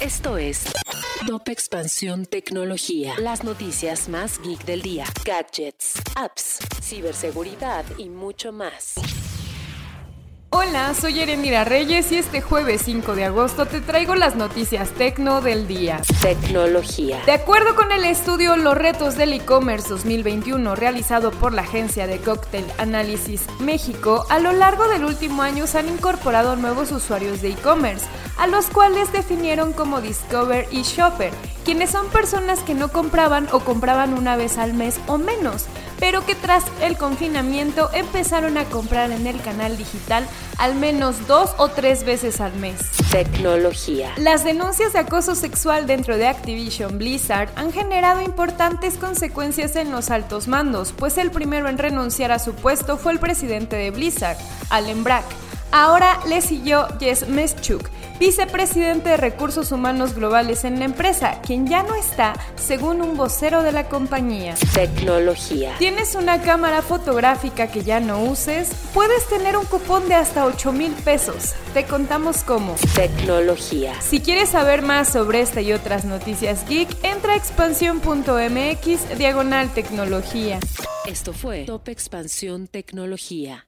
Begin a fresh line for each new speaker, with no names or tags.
Esto es Top Expansión Tecnología. Las noticias más geek del día. Gadgets, apps, ciberseguridad y mucho más.
Hola, soy Erendira Reyes y este jueves 5 de agosto te traigo las noticias tecno del día.
Tecnología.
De acuerdo con el estudio Los retos del e-commerce 2021 realizado por la agencia de Cocktail Analysis México, a lo largo del último año se han incorporado nuevos usuarios de e-commerce, a los cuales definieron como Discover y Shopper, quienes son personas que no compraban o compraban una vez al mes o menos pero que tras el confinamiento empezaron a comprar en el canal digital al menos dos o tres veces al mes.
Tecnología.
Las denuncias de acoso sexual dentro de Activision Blizzard han generado importantes consecuencias en los altos mandos, pues el primero en renunciar a su puesto fue el presidente de Blizzard, Allen Brack. Ahora le siguió Jess Meschuk, vicepresidente de Recursos Humanos Globales en la empresa, quien ya no está, según un vocero de la compañía.
Tecnología.
¿Tienes una cámara fotográfica que ya no uses? Puedes tener un cupón de hasta 8 mil pesos. Te contamos cómo.
Tecnología.
Si quieres saber más sobre esta y otras noticias geek, entra a expansión.mx diagonal tecnología.
Esto fue Top Expansión Tecnología.